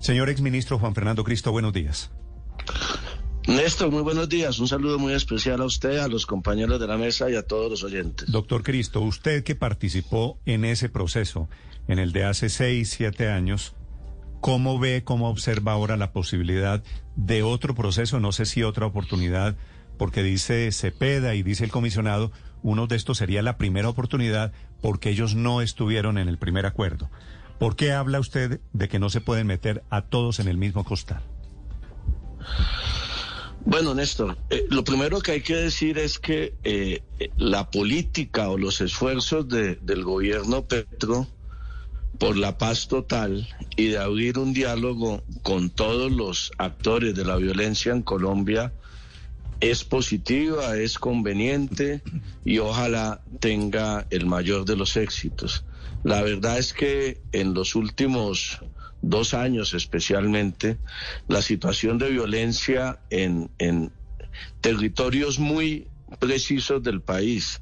Señor exministro Juan Fernando Cristo, buenos días. Néstor, muy buenos días. Un saludo muy especial a usted, a los compañeros de la mesa y a todos los oyentes. Doctor Cristo, usted que participó en ese proceso, en el de hace seis, siete años, ¿cómo ve, cómo observa ahora la posibilidad de otro proceso? No sé si otra oportunidad, porque dice Cepeda y dice el comisionado, uno de estos sería la primera oportunidad porque ellos no estuvieron en el primer acuerdo. ¿Por qué habla usted de que no se pueden meter a todos en el mismo costal? Bueno, Néstor, eh, lo primero que hay que decir es que eh, la política o los esfuerzos del gobierno Petro por la paz total y de abrir un diálogo con todos los actores de la violencia en Colombia es positiva, es conveniente y ojalá tenga el mayor de los éxitos. La verdad es que en los últimos dos años especialmente, la situación de violencia en, en territorios muy precisos del país,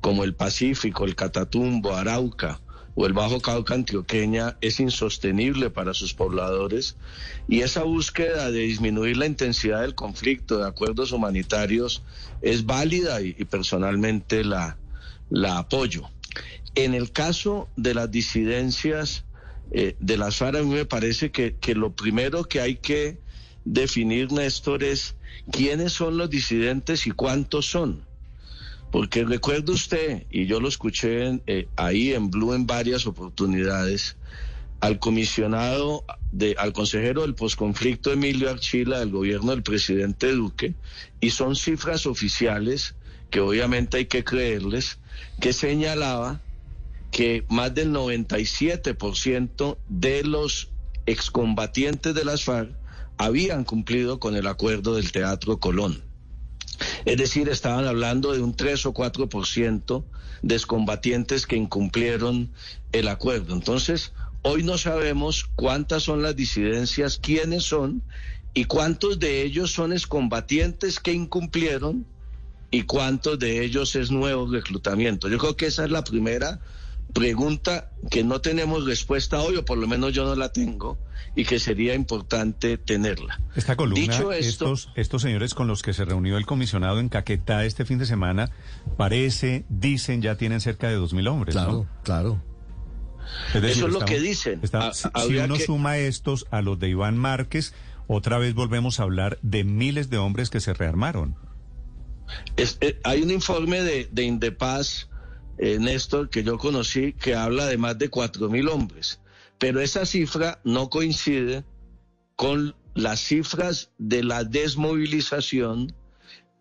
como el Pacífico, el Catatumbo, Arauca, o el Bajo Cauca antioqueña es insostenible para sus pobladores y esa búsqueda de disminuir la intensidad del conflicto de acuerdos humanitarios es válida y, personalmente la, la apoyo. En el caso de las disidencias eh, de las FARC, a mí me parece que, que lo primero que hay que definir, Néstor, es quiénes son los disidentes y cuántos son. Porque recuerda usted, y yo lo escuché eh, ahí en Blue en varias oportunidades, al comisionado, de, al consejero del posconflicto Emilio Archila del gobierno del presidente Duque, y son cifras oficiales que obviamente hay que creerles, que señalaba que más del 97% de los excombatientes de las FARC habían cumplido con el acuerdo del Teatro Colón. Es decir, estaban hablando de un 3 o 4% de combatientes que incumplieron el acuerdo. Entonces, hoy no sabemos cuántas son las disidencias, quiénes son y cuántos de ellos son excombatientes que incumplieron y cuántos de ellos es nuevo reclutamiento. Yo creo que esa es la primera pregunta que no tenemos respuesta hoy, o por lo menos yo no la tengo, y que sería importante tenerla. Esta columna, estos, estos señores con los que se reunió el comisionado en Caquetá este fin de semana, parece, dicen, ya tienen cerca de 2.000 hombres. Claro, claro. Eso es lo que dicen. si uno suma estos a los de Iván Márquez, otra vez volvemos a hablar de miles de hombres que se rearmaron. Eh, hay un informe de, de Indepaz eh, Néstor, que yo conocí, que habla de más de cuatro mil hombres. Pero esa cifra no coincide con las cifras de la desmovilización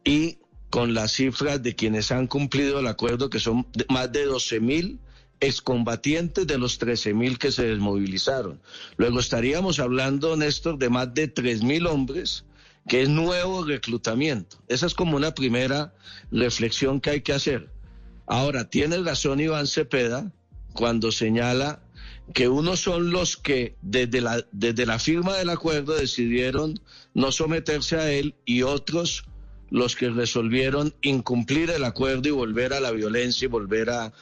y con las cifras de quienes han cumplido el acuerdo, que son más de 12 mil excombatientes de los 13 mil que se desmovilizaron. Luego estaríamos hablando, Néstor, de más de 3 mil hombres, que es nuevo reclutamiento. Esa es como una primera reflexión que hay que hacer. Ahora, tiene razón Iván Cepeda cuando señala que unos son los que desde la, desde la firma del acuerdo decidieron no someterse a él y otros los que resolvieron incumplir el acuerdo y volver a la violencia y volver a,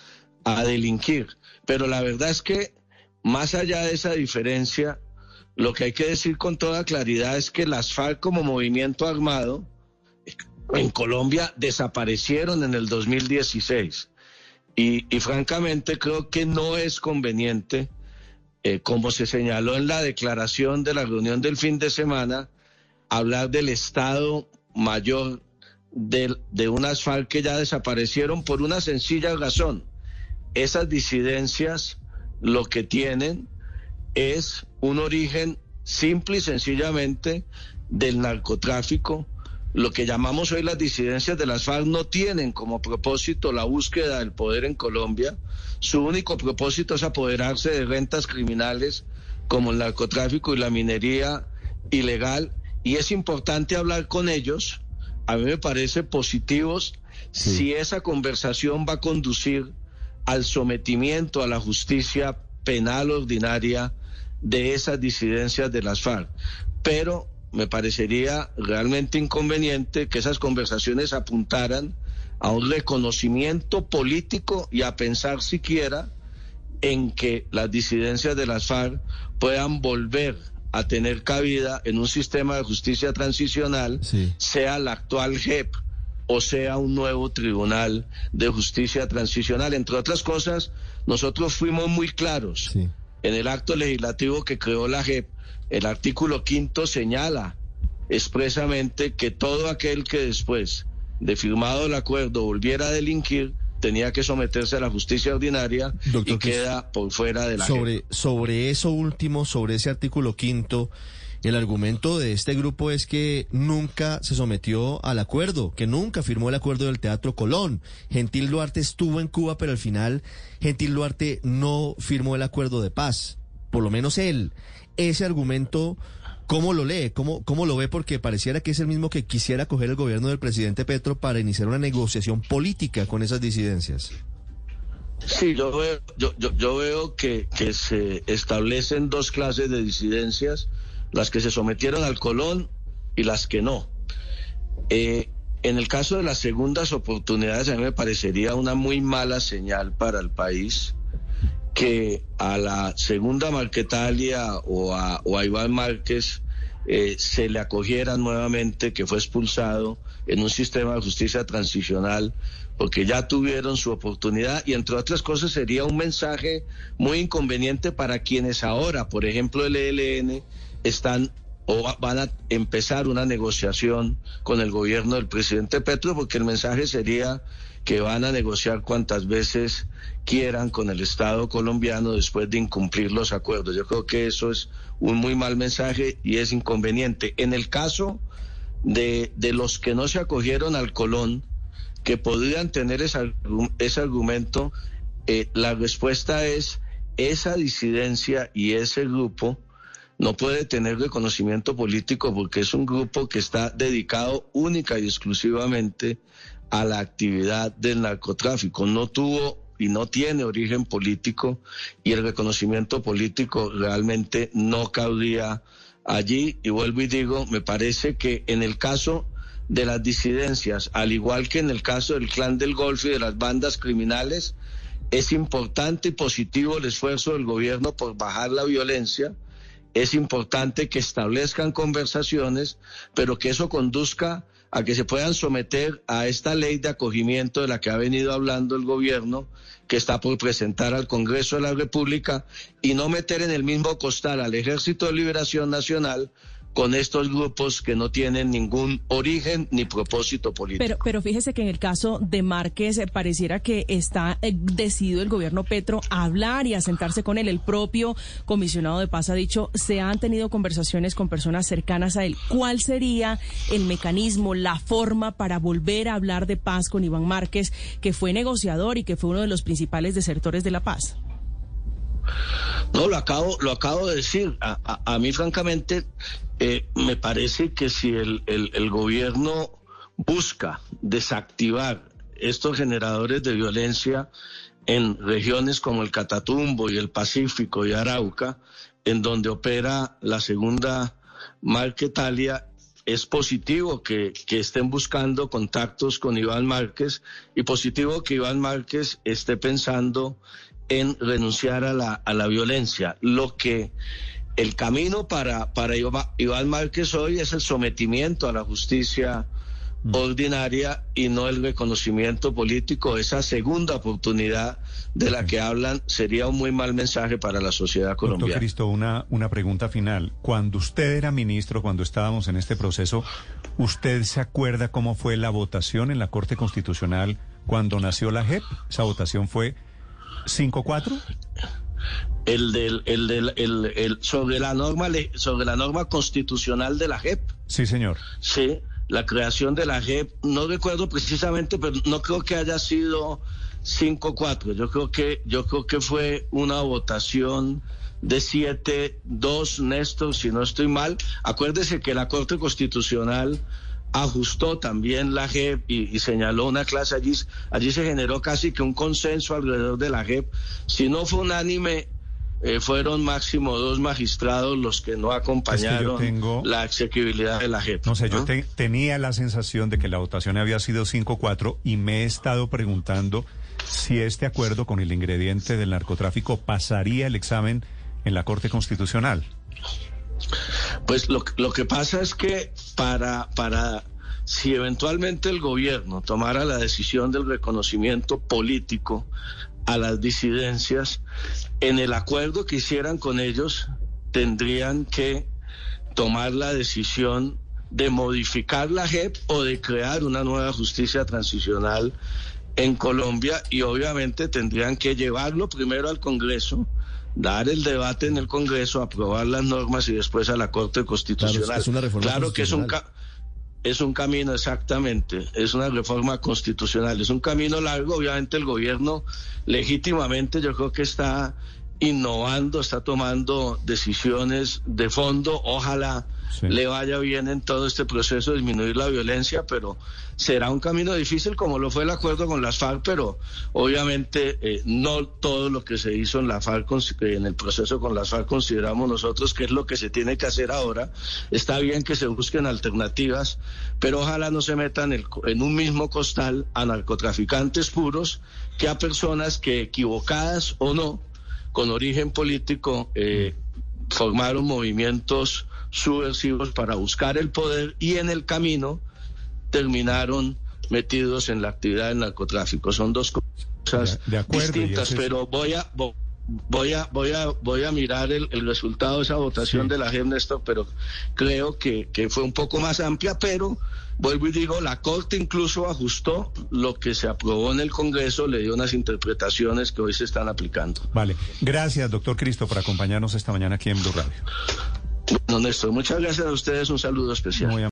a delinquir. Pero la verdad es que más allá de esa diferencia, lo que hay que decir con toda claridad es que las FARC como movimiento armado en Colombia desaparecieron en el 2016. Y, francamente creo que no es conveniente, eh, como se señaló en la declaración de la reunión del fin de semana, hablar del Estado mayor de, de unas FARC que ya desaparecieron por una sencilla razón. Esas disidencias lo que tienen es un origen simple y sencillamente del narcotráfico, lo que llamamos hoy las disidencias de las FARC no tienen como propósito la búsqueda del poder en Colombia. Su único propósito es apoderarse de rentas criminales como el narcotráfico y la minería ilegal. Y es importante hablar con ellos. A mí me parece positivos si esa conversación va a conducir al sometimiento a la justicia penal ordinaria de esas disidencias de las FARC. Pero me parecería realmente inconveniente que esas conversaciones apuntaran a un reconocimiento político y a pensar siquiera en que las disidencias de las FARC puedan volver a tener cabida en un sistema de justicia transicional, sea la actual JEP o sea un nuevo tribunal de justicia transicional. Entre otras cosas, nosotros fuimos muy claros en el acto legislativo que creó la JEP. El artículo quinto señala expresamente que todo aquel que después de firmado el acuerdo volviera a delinquir tenía que someterse a la justicia ordinaria y queda por fuera de la sobre sobre eso último sobre ese artículo quinto el argumento de este grupo es que nunca se sometió al acuerdo, que nunca firmó el acuerdo del Teatro Colón. Gentil Duarte estuvo en Cuba, pero al final Gentil Duarte no firmó el acuerdo de paz. Por lo menos él. Ese argumento ¿Cómo lo lee? ¿Cómo, ¿Cómo lo ve? Porque pareciera que es el mismo que quisiera coger el gobierno del presidente Petro para iniciar una negociación política con esas disidencias. Sí, yo veo, yo, yo, veo que, que, se establecen dos clases de disidencias, las que se sometieron al Colón y las que no. Eh, en el caso de las segundas oportunidades, a mí me parecería una muy mala señal para el país que a la segunda Marquetalia o a, o a Iván Márquez eh, se le acogiera nuevamente que fue expulsado en un sistema de justicia transicional porque ya tuvieron su oportunidad y entre otras cosas sería un mensaje muy inconveniente para quienes ahora, por ejemplo el ELN, están o van a empezar una negociación con el gobierno del presidente Petro porque el mensaje sería que van a negociar cuantas veces quieran con el Estado colombiano después de incumplir los acuerdos. Yo creo que eso es un muy mal mensaje y es inconveniente. En el caso de, de los que no se acogieron al Colón, que podrían tener ese, ese argumento, eh, la respuesta es esa disidencia y ese grupo no puede tener reconocimiento político porque es un grupo que está dedicado única y exclusivamente a la actividad del narcotráfico. No tuvo y no tiene origen político y el reconocimiento político realmente no cabría allí. Y vuelvo y digo, me parece que en el caso de las disidencias, al igual que en el caso del clan del Golfo y de las bandas criminales, es importante y positivo el esfuerzo del gobierno por bajar la violencia. Es importante que establezcan conversaciones, pero que eso conduzca a que se puedan someter a esta ley de acogimiento de la que ha venido hablando el gobierno, que está por presentar al Congreso de la República, y no meter en el mismo costal al Ejército de Liberación Nacional con estos grupos que no tienen ningún origen ni propósito político. Pero, pero fíjese que en el caso de Márquez eh, pareciera que está eh, decidido el gobierno Petro a hablar y a sentarse con él. El propio comisionado de paz ha dicho, se han tenido conversaciones con personas cercanas a él. ¿Cuál sería el mecanismo, la forma para volver a hablar de paz con Iván Márquez, que fue negociador y que fue uno de los principales desertores de la paz? No, lo acabo, lo acabo de decir. A, mí, francamente, eh, me parece que si el, gobierno busca desactivar estos generadores de violencia en regiones como el Catatumbo y el Pacífico y Arauca, en donde opera la segunda Marquetalia, es positivo que, que, estén buscando contactos con Iván Márquez y positivo que Iván Márquez esté pensando en renunciar a la, a la violencia. Lo que el camino para, para Iván Márquez hoy es el sometimiento a la justicia. Ordinaria y no el reconocimiento político. Esa segunda oportunidad de la que hablan sería un muy mal mensaje para la sociedad colombiana. Doctor Cristo, una, una pregunta final. Cuando usted era ministro, cuando estábamos en este proceso, ¿usted se acuerda cómo fue la votación en la Corte Constitucional cuando nació la JEP? Esa votación fue 5-4? El del, el del, el, sobre la norma, sobre la norma constitucional de la JEP. Sí, señor. Sí, la creación de la JEP, no recuerdo precisamente, pero no creo que haya sido 5-4. Yo creo que, yo creo que fue una votación de 7-2, Néstor, si no estoy mal. Acuérdese que la Corte Constitucional ajustó también la JEP y, señaló una clase allí, allí se generó casi que un consenso alrededor de la JEP. Si no fue unánime, eh, fueron máximo dos magistrados los que no acompañaron la asequibilidad de la JEP. No sé, yo tenía la sensación de que la votación había sido 5-4 y me he estado preguntando si este acuerdo con el ingrediente del narcotráfico pasaría el examen en la Corte Constitucional. Pues lo, lo que pasa es que para, para si eventualmente el gobierno tomara la decisión del reconocimiento político a las disidencias, en el acuerdo que hicieran con ellos, tendrían que tomar la decisión de modificar la JEP o de crear una nueva justicia transicional en Colombia y obviamente tendrían que llevarlo primero al Congreso, dar el debate en el Congreso, aprobar las normas y después a la Corte Constitucional. Claro, es una reforma claro que es un es un camino exactamente, es una reforma constitucional, es un camino largo, obviamente el gobierno legítimamente yo creo que está innovando, está tomando decisiones de fondo, ojalá le vaya bien en todo este proceso disminuir la violencia, pero será un camino difícil como lo fue el acuerdo con las FARC, pero obviamente eh, no todo lo que se hizo en la FARC, en el proceso con las FARC consideramos nosotros que es lo que se tiene que hacer ahora. Está bien que se busquen alternativas, pero ojalá no se metan en un mismo costal a narcotraficantes puros que a personas que equivocadas o no, con origen político, eh, formaron movimientos subversivos para buscar el poder y en el camino terminaron metidos en la actividad del narcotráfico. Son dos cosas distintas, pero voy a voy a voy a voy a mirar el, resultado de esa votación de la Néstor, pero creo que, que fue un poco más amplia, pero vuelvo y digo, la Corte incluso ajustó lo que se aprobó en el Congreso, le dio unas interpretaciones que hoy se están aplicando. Vale, gracias, doctor Cristo, por acompañarnos esta mañana aquí en Blue Radio. Bueno, Néstor, muchas gracias a ustedes, un saludo especial.